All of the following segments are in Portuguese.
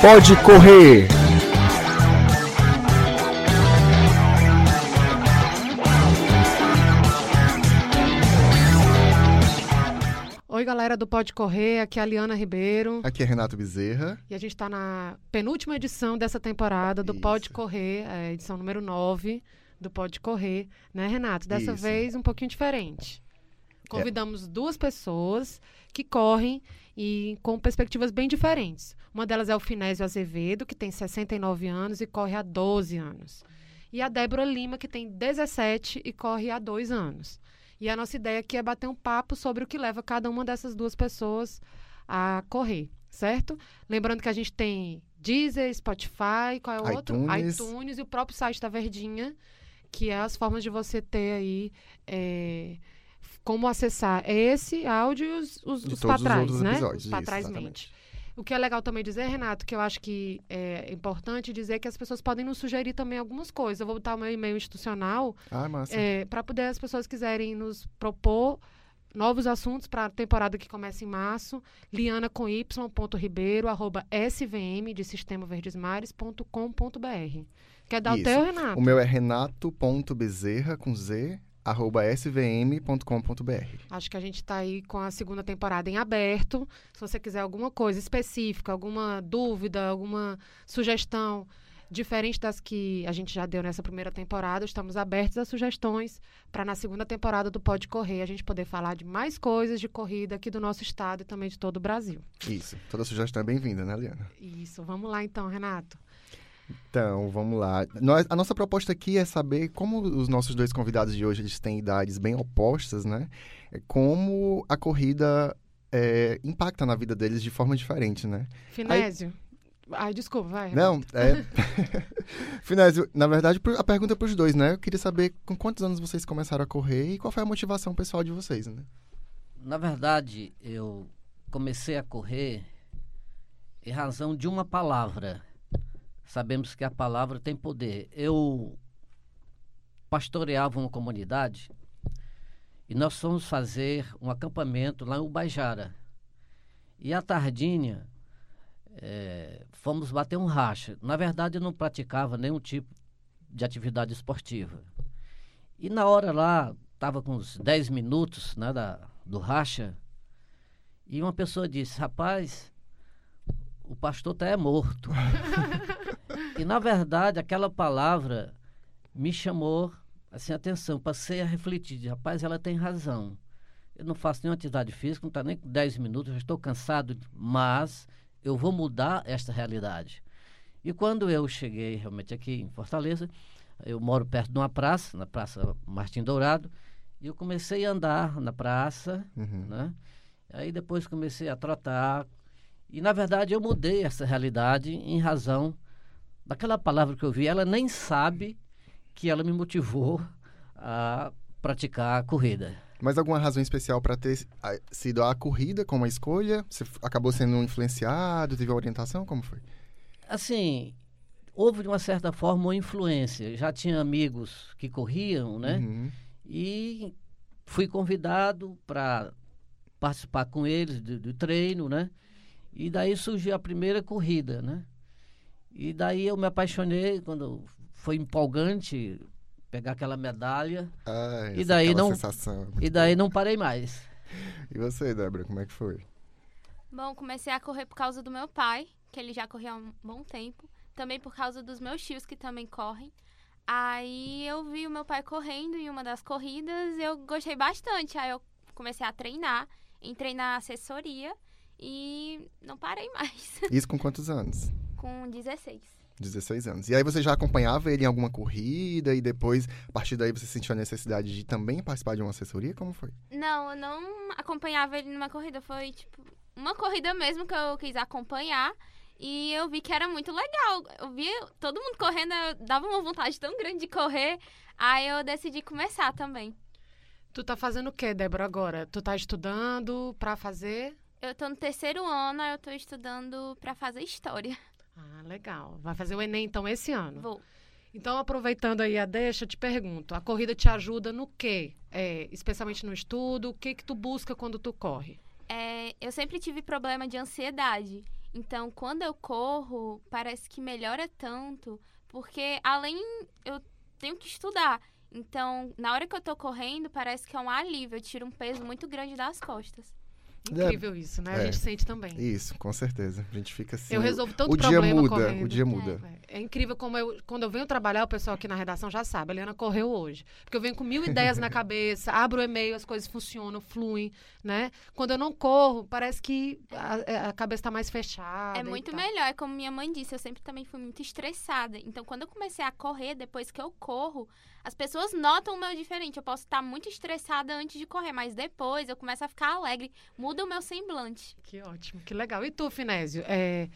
Pode Correr. Oi, galera do Pode Correr, aqui é a Liana Ribeiro. Aqui é Renato Bezerra. E a gente está na penúltima edição dessa temporada do Isso. Pode Correr, é, edição número 9 do Pode Correr, né, Renato? Dessa Isso. vez um pouquinho diferente. Convidamos duas pessoas que correm e com perspectivas bem diferentes. Uma delas é o Finésio Azevedo, que tem 69 anos e corre há 12 anos. E a Débora Lima, que tem 17 e corre há 2 anos. E a nossa ideia aqui é bater um papo sobre o que leva cada uma dessas duas pessoas a correr, certo? Lembrando que a gente tem Deezer, Spotify, qual é o outro? iTunes. e o próprio site da Verdinha, que é as formas de você ter aí é, como acessar esse áudio e os, os, os os trás, né? Os isso, trás mente. O que é legal também dizer, Renato, que eu acho que é importante dizer que as pessoas podem nos sugerir também algumas coisas. Eu vou botar o meu e-mail institucional Ah, massa. para poder as pessoas quiserem nos propor novos assuntos para a temporada que começa em março. Liana com y, ponto ribeiro, arroba svm de sistemaverdesmares.com.br. Quer dar Isso. o teu, Renato? O meu é renato.bezerra com z svm.com.br. Acho que a gente está aí com a segunda temporada em aberto. Se você quiser alguma coisa específica, alguma dúvida, alguma sugestão diferente das que a gente já deu nessa primeira temporada, estamos abertos a sugestões para na segunda temporada do Pode Correr a gente poder falar de mais coisas de corrida aqui do nosso estado e também de todo o Brasil. Isso. Toda sugestão é bem-vinda, né, Liana? Isso, vamos lá então, Renato. Então, vamos lá. Nós, a nossa proposta aqui é saber como os nossos dois convidados de hoje eles têm idades bem opostas, né? É Como a corrida é, impacta na vida deles de forma diferente, né? Finésio. Ai, desculpa, vai. Não, é. Finésio, na verdade, a pergunta é para os dois, né? Eu queria saber com quantos anos vocês começaram a correr e qual foi a motivação pessoal de vocês, né? Na verdade, eu comecei a correr em razão de uma palavra. Sabemos que a palavra tem poder. Eu pastoreava uma comunidade e nós fomos fazer um acampamento lá em Ubajara. E à tardinha, eh, fomos bater um racha. Na verdade, eu não praticava nenhum tipo de atividade esportiva. E na hora lá, estava com uns 10 minutos né, da, do racha, e uma pessoa disse, rapaz, o pastor tá é morto. e na verdade, aquela palavra me chamou assim, atenção, passei a refletir, de, rapaz, ela tem razão. Eu não faço nenhuma atividade física, não está nem com 10 minutos, já estou cansado, mas eu vou mudar esta realidade. E quando eu cheguei realmente aqui em Fortaleza, eu moro perto de uma praça, na Praça Martim Dourado, e eu comecei a andar na praça, Uhum. né? Aí depois comecei a trotar. E na verdade eu mudei essa realidade em razão daquela palavra que eu vi. Ela nem sabe que ela me motivou a praticar a corrida. Mas alguma razão especial para ter sido a corrida como a escolha? Você acabou sendo influenciado, teve orientação? Como foi? Assim, houve de uma certa forma uma influência. Já tinha amigos que corriam, né? Uhum. E fui convidado para participar com eles do, do treino, né? E daí surgiu a primeira corrida, né? E daí eu me apaixonei quando foi empolgante pegar aquela medalha Ah, E daí não- sensação. e daí não parei mais. E você, Débora, como é que foi? Bom, comecei a correr por causa do meu pai, que ele já corria há um bom tempo. Também por causa dos meus tios, que também correm. Aí eu vi o meu pai correndo em uma das corridas e eu gostei bastante. Aí eu comecei a treinar, entrei na assessoria e não parei mais. Isso com quantos anos? Com 16. 16 anos. E aí você já acompanhava ele em alguma corrida e depois, a partir daí, você sentiu a necessidade de também participar de uma assessoria? Como foi? Não, eu não acompanhava ele numa corrida. Foi, tipo, uma corrida mesmo que eu quis acompanhar. E eu vi que era muito legal. Eu vi todo mundo correndo, eu dava uma vontade tão grande de correr. Aí eu decidi começar também. Tu tá fazendo o quê, Débora, agora? Tu tá estudando pra fazer? Eu tô no terceiro ano, aí eu tô estudando pra fazer história. Ah, legal. Vai fazer o Enem, então, esse ano. Vou. Então, aproveitando aí a deixa, eu te pergunto, a corrida te ajuda no quê? É, especialmente no estudo, o que que tu busca quando tu corre? É, eu sempre tive problema de ansiedade. Então, quando eu corro, parece que melhora tanto, porque além eu tenho que estudar. Então, na hora que eu tô correndo, parece que é um alívio, eu tiro um peso muito grande das costas. Incrível isso, né? A É. gente sente também. Isso, com certeza. A gente fica assim. Eu resolvo tanto o dia problema muda, correndo. o dia muda. É incrível como eu, quando eu venho trabalhar, o pessoal aqui na redação já sabe, a Eliana correu hoje. Porque eu venho com mil ideias na cabeça, abro o e-mail, as coisas funcionam, fluem, né? Quando eu não corro, parece que a, a cabeça está mais fechada. É muito melhor, é como minha mãe disse, eu sempre também fui muito estressada. Então, quando eu comecei a correr, depois que eu corro, as pessoas notam o meu diferente. Eu posso estar muito estressada antes de correr, mas depois eu começo a ficar alegre, muda o meu semblante. Que ótimo, que legal. E tu, Finésio? É,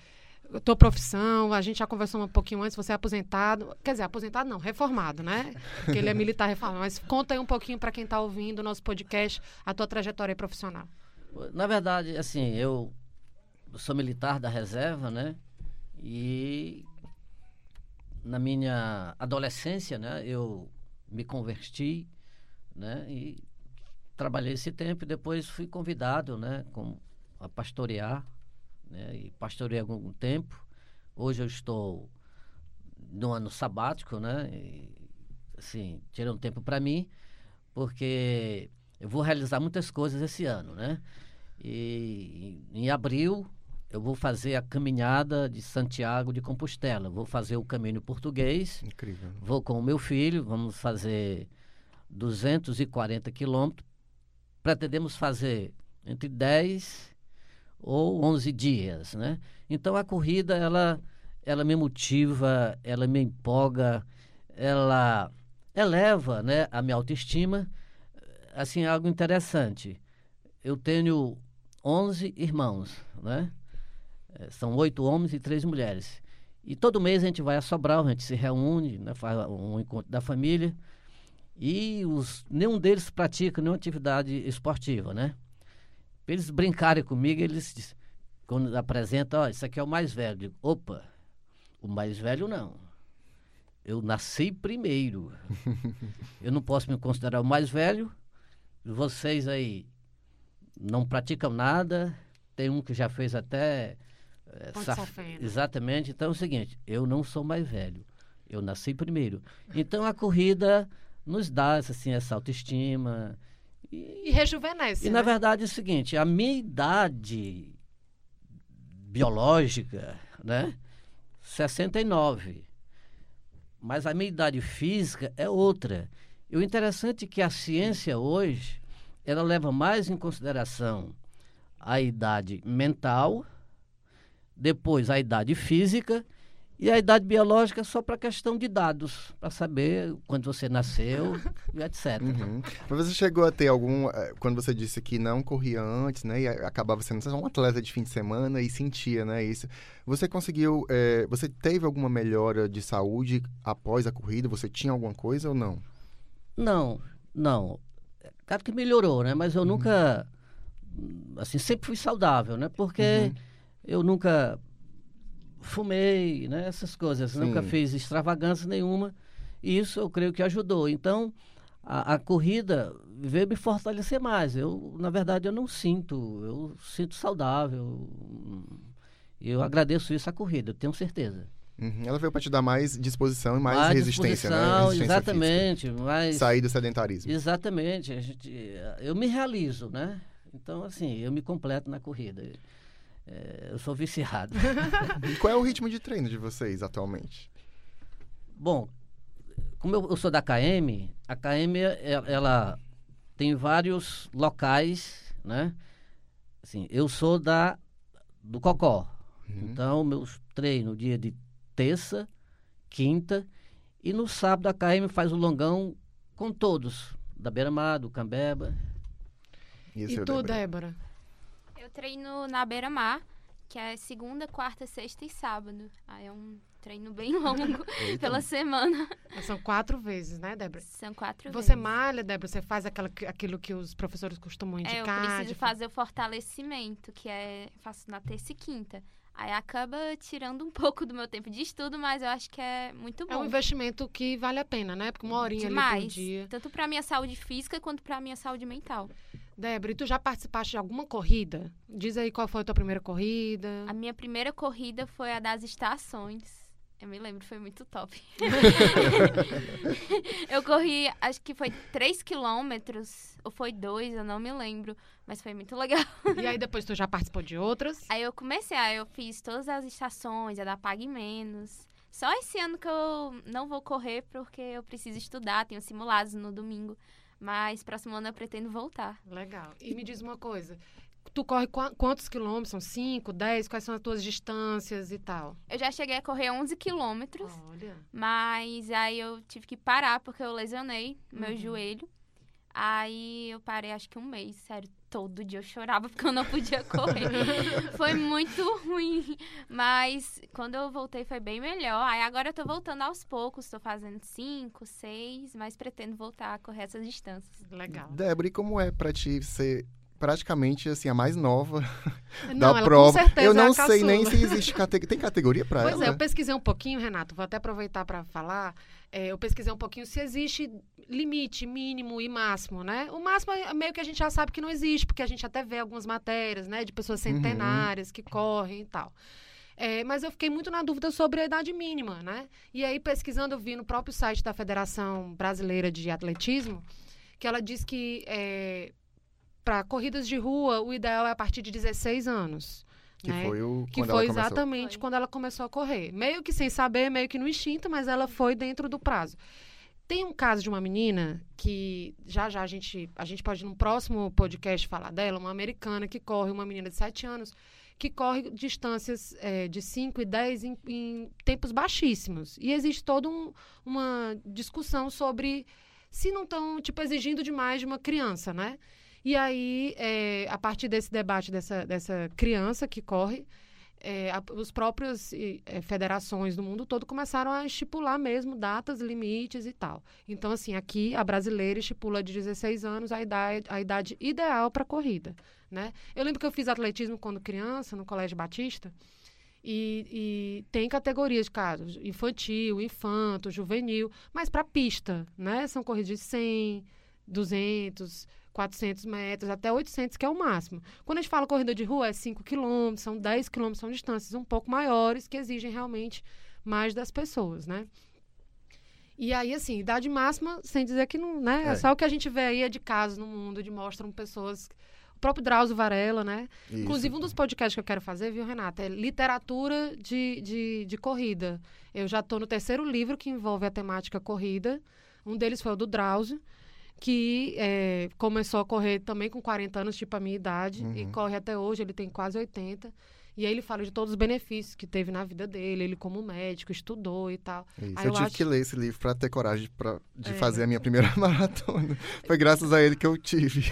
tua profissão, a gente já conversou um pouquinho antes, você é aposentado. Quer dizer, aposentado não, reformado, né? Porque ele é militar reformado. Mas conta aí um pouquinho para quem está ouvindo o nosso podcast, a tua trajetória profissional. Na verdade, assim, eu sou militar da reserva, né? E na minha adolescência, né, eu me converti, né? E trabalhei esse tempo e depois fui convidado, né, com, a pastorear, né? E pastorei algum tempo. Hoje eu estou no ano sabático, né? E, assim, tirei um tempo para mim, porque eu vou realizar muitas coisas esse ano, né? E em abril eu vou fazer a caminhada de Santiago de Compostela. Vou fazer o caminho português. Incrível. Vou com o meu filho, vamos fazer 240 quilômetros. Pretendemos fazer entre 10 ou 11 dias, né? Então a corrida ela ela me motiva, ela me empolga, ela eleva, né, a minha autoestima. Assim, algo interessante. Eu tenho 11 irmãos, né? Eh, São oito homens e três mulheres. E todo mês a gente vai a Sobral, a gente se reúne, né, faz um encontro da família. E os, nenhum deles pratica nenhuma atividade esportiva, né? Pra eles brincarem comigo, eles, quando apresentam, ó, isso aqui é o mais velho. Eu digo, opa, o mais velho não. Eu nasci primeiro. Eu não posso me considerar o mais velho. Vocês aí não praticam nada. Tem um que já fez até. saf- Safena. Exatamente. Então é o seguinte: eu não sou mais velho. Eu nasci primeiro. Então a corrida nos dá assim, essa autoestima. E rejuvenesce. E na né? verdade é o seguinte, a minha idade biológica, né? 69. Mas a minha idade física é outra. E o interessante é que a ciência hoje, ela leva mais em consideração a idade mental, depois a idade física e a idade biológica só para questão de dados, para saber quando você nasceu e etc. Uhum. Mas você chegou a ter algum. eh, Quando você disse que não corria antes, né? E acabava sendo só um atleta de fim de semana e sentia, né? Isso. Você conseguiu. eh, você teve alguma melhora de saúde após a corrida? Você tinha alguma coisa ou não? Não, não. Claro que melhorou, né? Mas eu nunca, assim, sempre fui saudável, né? Porque eu nunca fumei, né? Essas coisas. Nunca Sim. fiz extravagância nenhuma. E isso eu creio que ajudou. Então, a, a corrida veio me fortalecer mais. Eu, na verdade, eu não sinto. Eu sinto saudável. Eu agradeço isso à corrida, eu tenho certeza. Uhum. Ela veio para te dar mais disposição e mais, resistência, né? Resistência exatamente. Mais. Sair do sedentarismo. Exatamente. A gente, eu me realizo, né? Então, assim, eu me completo na corrida. É, eu sou viciado. E qual é o ritmo de treino de vocês atualmente? Bom, como eu, eu sou da KM, a KM ela, ela tem vários locais, né? Assim, eu sou da do Cocó. Então, meus treinos dia de terça, quinta e no sábado a KM faz o longão com todos, da Beira-Mar, do Cambeba. o E tu, Débora? Eu treino na beira-mar, que é segunda, quarta, sexta e sábado. Aí é um treino bem longo pela semana. São quatro vezes, né, Débora? São quatro Você vezes. malha, Débora? Você faz aquela, aquilo que os professores costumam É, eu indicar? preciso de- fazer o fortalecimento, que é faço na terça e quinta. Aí acaba tirando um pouco do meu tempo de estudo, mas eu acho que é muito bom. É um investimento que vale a pena, né? Porque uma horinha ali por Demais. dia. Tanto pra minha saúde física quanto pra minha saúde mental. Débora, e tu já participaste de alguma corrida? Diz aí qual foi a tua primeira corrida. A minha primeira corrida foi a das estações. Eu me lembro, foi muito top. eu corri, acho que foi 3 quilômetros, ou foi 2, eu não me lembro. Mas foi muito legal. E aí depois tu já participou de outras? Aí eu comecei, aí eu fiz todas as estações, a da Pague Menos. Só esse ano que eu não vou correr porque eu preciso estudar, tenho simulados no domingo. Mas próximo ano eu pretendo voltar. Legal. E me diz uma coisa. Tu corre qu quantos quilômetros? São 5, 10? Quais são as tuas distâncias e tal? Eu já cheguei a correr 11 quilômetros. Olha. Mas aí eu tive que parar porque eu lesionei meu Uhum. joelho. Aí eu parei acho que um mês, sério. Todo dia eu chorava porque eu não podia correr. foi muito ruim. Mas quando eu voltei foi bem melhor. Aí agora eu tô voltando aos poucos. Tô fazendo cinco, seis, mas pretendo voltar a correr essas distâncias. Legal. Débora, e como é pra ti ser praticamente assim a mais nova Não, da ela prova? com certeza eu não é sei nem se existe categoria. Tem categoria Pois ela? é, eu pesquisei um pouquinho, Renato, vou até aproveitar para falar. É, eu pesquisei um pouquinho se existe limite mínimo e máximo, né? O máximo é meio que a gente já sabe que não existe, porque a gente até vê algumas matérias, né, de pessoas Uhum. centenárias que correm e tal. É, mas eu fiquei muito na dúvida sobre a idade mínima, né? E aí, pesquisando, eu vi no próprio site da Federação Brasileira de Atletismo que ela diz que para corridas de rua, o ideal é a partir de 16 anos. Que né? foi o Que foi exatamente Foi. quando ela começou a correr. Meio que sem saber, meio que no instinto, mas ela foi dentro do prazo. Tem um caso de uma menina que já já a gente, a gente pode num próximo podcast falar dela, uma americana que corre, uma menina de 7 anos, que corre distâncias eh, de 5 e 10 em, em tempos baixíssimos. E existe toda um- uma discussão sobre se não estão, tipo, exigindo demais de uma criança, né? E aí, eh, a partir desse debate dessa, dessa criança que corre, eh, a- os próprios eh, federações do mundo todo começaram a estipular mesmo datas, limites e tal. Então, assim, aqui a brasileira estipula de 16 anos a idade, a idade ideal para corrida, né? Eu lembro que eu fiz atletismo quando criança, no Colégio Batista, e, e tem categorias de casos, infantil, infanto, juvenil, mas para pista, né? São corridas de 100, 200, 400 metros, até 800, que é o máximo. Quando a gente fala corrida de rua, é 5 quilômetros, são 10 quilômetros, são distâncias um pouco maiores, que exigem realmente mais das pessoas, né? E aí, assim, idade máxima, sem dizer que não, né? É, só o que a gente vê aí é de casos no mundo, de mostram pessoas... O próprio Drauzio Varela, né? Isso. Inclusive, um dos podcasts que eu quero fazer, viu, Renata? É literatura de, de, de corrida. Eu já estou no terceiro livro que envolve a temática corrida. Um deles foi o do Drauzio, que é, começou a correr também com 40 anos, tipo a minha idade, e Uhum. corre até hoje, ele tem quase 80. E aí ele fala de todos os benefícios que teve na vida dele, ele como médico, estudou e tal. Isso. Aí Eu eu tive acho- que ler esse livro pra ter coragem pra, de É. fazer a minha primeira maratona. Foi graças a ele que eu tive.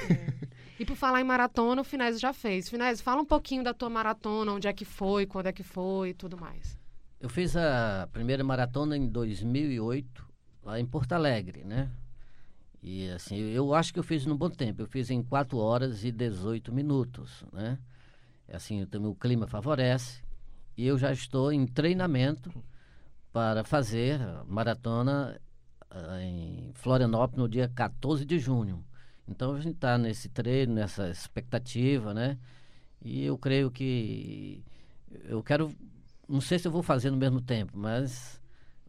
E por falar em maratona, o Finés já fez. Finés, fala um pouquinho da tua maratona, onde é que foi, quando é que foi e tudo mais. Eu fiz a primeira maratona em 2008, lá em Porto Alegre, né? E assim, eu acho que eu fiz num bom tempo. Eu fiz em 4 horas e 18 minutos, né? Assim, também o clima favorece. E eu já estou em treinamento para fazer a maratona ah, em Florianópolis no dia 14 de junho. Então a gente está nesse treino, nessa expectativa, né? E eu creio que eu quero não sei se eu vou fazer no mesmo tempo, mas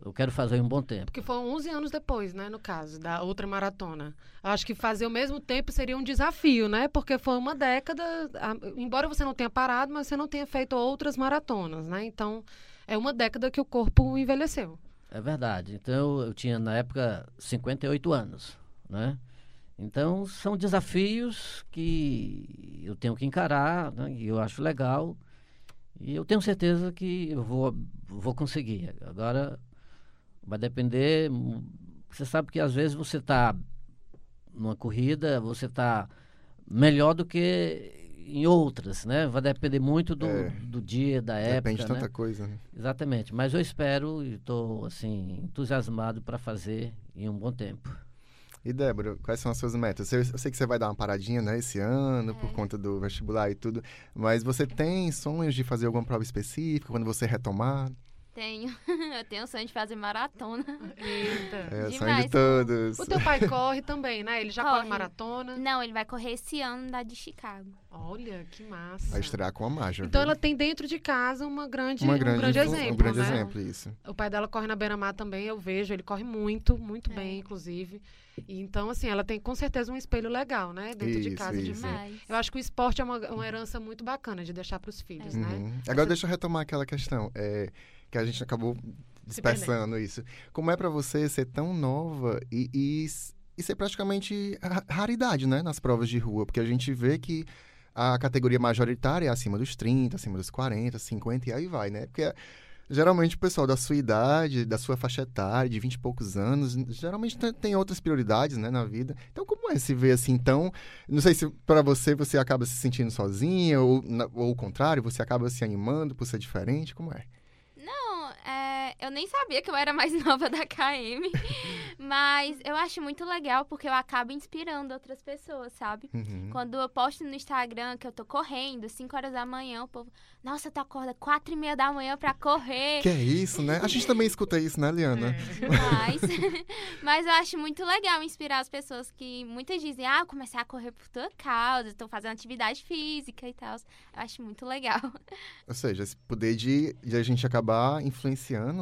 eu quero fazer em um bom tempo. Porque foi 11 anos depois, né, no caso, da outra maratona. Acho que fazer o mesmo tempo seria um desafio, né? Porque foi uma década, a- embora você não tenha parado, mas você não tenha feito outras maratonas, né? Então, é uma década que o corpo envelheceu. É verdade. Então eu tinha na época 58 anos, né? Então são desafios que eu tenho que encarar, né? E eu acho legal. E eu tenho certeza que eu vou, vou conseguir. Agora vai depender. Você sabe que às vezes você está numa corrida, você está melhor do que em outras, né? Vai depender muito do, É. do dia, da época. Depende de né? tanta coisa. né? Exatamente, mas eu espero e estou assim entusiasmado para fazer em um bom tempo. E Débora, quais são as suas metas? Eu, eu sei que você vai dar uma paradinha, né, esse ano, É. por conta do vestibular e tudo, mas você tem sonhos de fazer alguma prova específica quando você retomar? Tenho. Eu tenho o sonho de fazer maratona. Eita. É, sonho Demais. de todos. O teu pai corre também, né? Ele já corre, Corre. maratona. Não, ele vai correr esse ano da de Chicago. Olha, que massa. Vai estrear com a marcha. Então viu? ela tem dentro de casa uma grande, Uma um grande, grande influ- exemplo, Um grande né? exemplo, isso. O pai dela corre na beira-mar também, eu vejo, ele corre muito, muito É. bem, inclusive. E, então, assim, ela tem com certeza um espelho legal, né? Dentro de Isso, casa de isso. mãe. Mas... Eu acho que o esporte é uma, uma herança muito bacana de deixar para os filhos, né? Uhum. Agora deixa eu retomar aquela questão, é, que a gente acabou dispersando isso. Como é pra você ser tão nova e, e, e ser praticamente ra- raridade, né, nas provas de rua? Porque a gente vê que a categoria majoritária é acima dos 30, acima dos 40, 50 e aí vai, né? Porque geralmente o pessoal da sua idade, da sua faixa etária, de 20 e poucos anos, geralmente tem- outras prioridades, né, na vida. Então, como é se ver assim tão... Não sei se pra você você acaba se sentindo sozinha ou, ou o contrário, você acaba se animando por ser diferente, como é? É, eu nem sabia que eu era mais nova da KM. mas eu acho muito legal porque eu acabo inspirando outras pessoas, sabe? Uhum. Quando eu posto no Instagram que eu tô correndo, 5 horas da manhã, o povo, nossa, tu acorda 4 e meia da manhã pra correr. Que é isso, né? A gente também escuta isso, né, Liana? É. Mas, mas eu acho muito legal inspirar as pessoas que muitas dizem, ah, eu comecei a correr por tua causa, estou fazendo atividade física e tal. Eu acho muito legal. Ou seja, esse poder de, de a gente acabar influenciando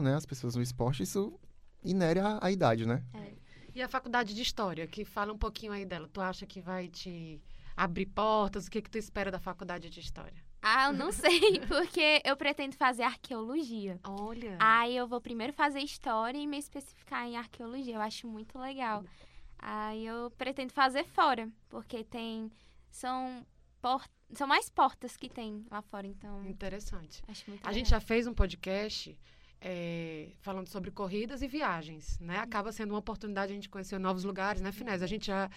né, as pessoas no esporte, isso inere à, à idade, né? E a faculdade de História, que fala um pouquinho aí dela. Tu acha que vai te abrir portas? O que, que tu espera da faculdade de História? Ah, eu não sei, porque eu pretendo fazer arqueologia. Olha. Aí eu vou primeiro fazer história e me especificar em arqueologia. Eu acho muito legal. Aí eu pretendo fazer fora, porque tem. São, por, são mais portas que tem lá fora, então Interessante. acho muito A legal. gente já fez um podcast é, falando sobre corridas e viagens, né? Acaba sendo uma oportunidade de a gente conhecer novos lugares, né, Finés? A gente já...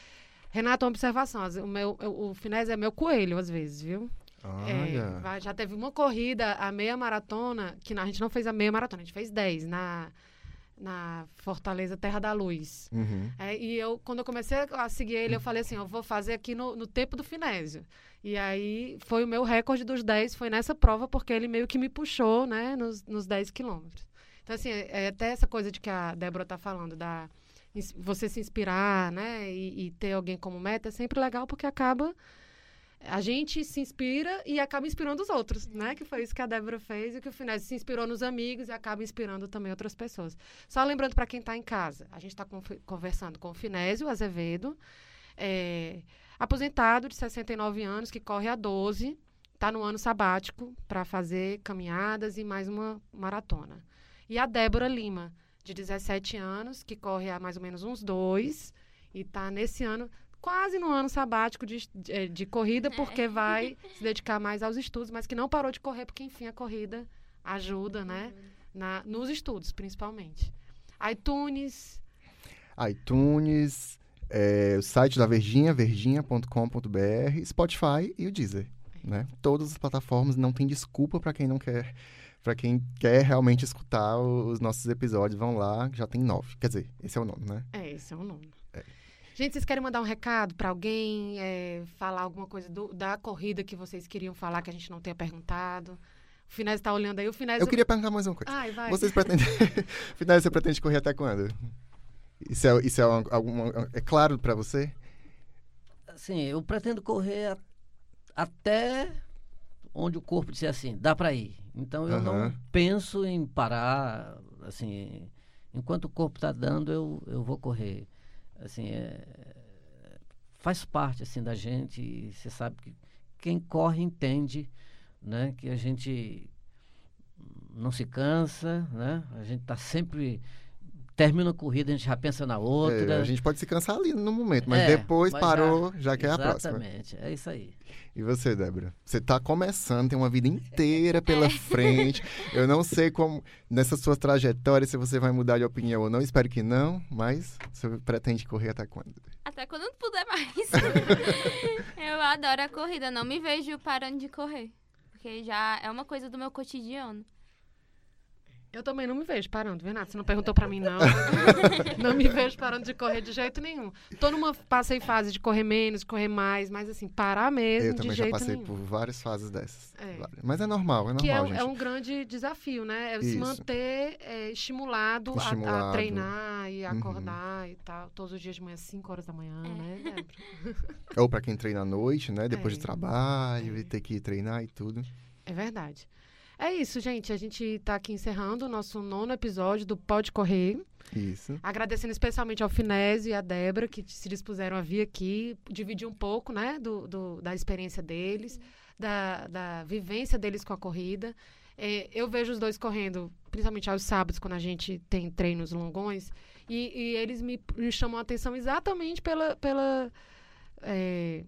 Renato, uma observação. O, meu, o Finés é meu coelho, às vezes, viu? É, já teve uma corrida, a meia maratona, que a gente não fez a meia maratona, a gente fez 10 na, na Fortaleza Terra da Luz. Uhum. É, e eu, quando eu comecei a seguir ele, eu falei assim, eu vou fazer aqui no, no tempo do Finésio. E aí, foi o meu recorde dos 10, foi nessa prova, porque ele meio que me puxou, né, nos, nos 10 quilômetros. Então, assim, é, é até essa coisa de que a Débora tá falando, da você se inspirar, né, e, e ter alguém como meta, é sempre legal, porque acaba... A gente se inspira e acaba inspirando os outros, né? Que foi isso que a Débora fez e que o Finésio se inspirou nos amigos e acaba inspirando também outras pessoas. Só lembrando para quem está em casa, a gente está conversando com o Finésio Azevedo, é, aposentado de 69 anos, que corre a 12, está no ano sabático para fazer caminhadas e mais uma maratona. E a Débora Lima, de 17 anos, que corre há mais ou menos uns dois, e está nesse ano, quase no ano sabático de, de, de corrida, porque vai se dedicar mais aos estudos, mas que não parou de correr, porque, enfim, a corrida ajuda, né? Na, nos estudos, principalmente. iTunes, iTunes, é, o site da Verdinha, verdinha.com.br, Spotify e o Deezer, né? Todas as plataformas, não tem desculpa para quem não quer, para quem quer realmente escutar os nossos episódios, vão lá, já tem nove. Quer dizer, esse é o nome, né? É, esse é o nome. Gente, vocês querem mandar um recado para alguém, é, falar alguma coisa do- da corrida que vocês queriam falar que a gente não tenha perguntado? O Finés está olhando aí. O Finés... Eu queria perguntar mais uma coisa. Ai, vai. Vocês pretendem. Você pretende correr até quando? Isso é, isso é, alguma, é claro para você? Assim, eu pretendo correr a- até onde o corpo disser assim, dá para ir. Então eu não Aham. penso em parar, assim, enquanto o corpo está dando, eu, eu vou correr. Assim, é, faz parte assim da gente, você sabe que quem corre entende, né, que a gente não se cansa, né? A gente está sempre termina a corrida, a gente já pensa na outra. É, a gente pode se cansar ali no momento, mas É, depois mas parou, já, quer a próxima. Exatamente, é isso aí. E você, Débora? Você tá começando, tem uma vida inteira pela frente. Eu não sei como, nessa sua trajetória, se você vai mudar de opinião ou não. Espero que não, mas você pretende correr até quando? Até quando não puder mais. eu adoro a corrida, não me vejo parando de correr. Porque já é uma coisa do meu cotidiano. Eu também não me vejo parando, Renato. Você não perguntou pra mim, não. não me vejo parando de correr de jeito nenhum. Tô numa passei fase de correr menos, de correr mais, mas assim, parar mesmo Eu de também já jeito passei nenhum. por várias fases dessas. É. Mas é normal, é normal, Que é, um- gente. é um grande desafio, né? É se Isso. manter é, estimulado, a- A, Estimulado. treinar e Uhum. acordar e tal. Todos os dias de manhã, 5 horas da manhã, É. né? Débora? Ou pra quem treina à noite, né? Depois É. de trabalho É. e ter que treinar e tudo. É verdade. É isso, gente. A gente tá aqui encerrando o nosso nono episódio do Pode Correr. Isso. Agradecendo especialmente ao Finésio e à Débora, que se dispuseram a vir aqui, dividir um pouco, né, do, do- da experiência deles, da, da vivência deles com a corrida. É, eu vejo os dois correndo, principalmente aos sábados, quando a gente tem treinos longões, e, e eles me, me chamam a atenção exatamente pela, pela, é,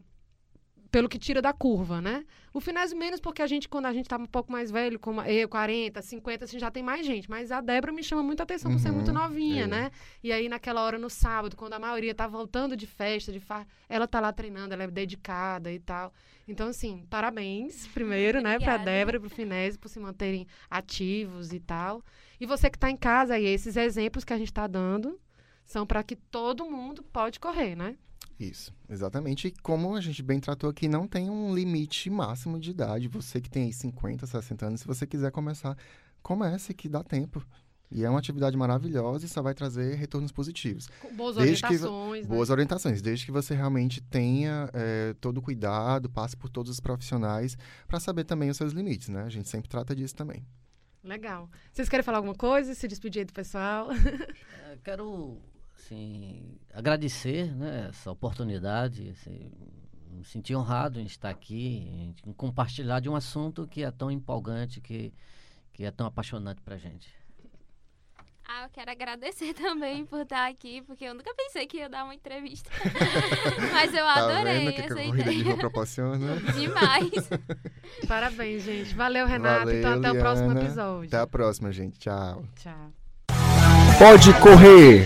pelo que tira da curva, né? O Finésio menos porque a gente, quando a gente tá um pouco mais velho, como eu, 40, 50, assim, já tem mais gente. Mas a Débora me chama muita atenção por ser Uhum, muito novinha, é. né? E aí, naquela hora, no sábado, quando a maioria tá voltando de festa, de far... ela tá lá treinando, ela é dedicada e tal. Então, assim, parabéns, primeiro, né, pra. Débora e pro Finésio por se manterem ativos e tal. E você que tá em casa aí, esses exemplos que a gente tá dando são para que todo mundo pode correr, né? Isso, exatamente. E como a gente bem tratou aqui, não tem um limite máximo de idade. Você que tem aí 50, 60 anos, se você quiser começar, comece que dá tempo. E é uma atividade maravilhosa e só vai trazer retornos positivos. Com boas Desde que- orientações, né? Boas orientações, desde que você realmente tenha eh, todo o cuidado, passe por todos os profissionais para saber também os seus limites, né? A gente sempre trata disso também. Legal. Vocês querem falar alguma coisa? Se despedir aí do pessoal? Eu quero assim, agradecer né, essa oportunidade, assim, me sentir honrado em estar aqui, em compartilhar de um assunto que é tão empolgante, que, que é tão apaixonante pra gente. Ah, eu quero agradecer também por estar aqui, porque eu nunca pensei que ia dar uma entrevista. Mas eu Tá adorei vendo que essa a corrida de ideia. rua proporciona? Demais. Parabéns, gente. Valeu, Renato. Valeu, então, até o próximo Liana. episódio. Até a próxima, gente. Tchau. Tchau. Pode correr!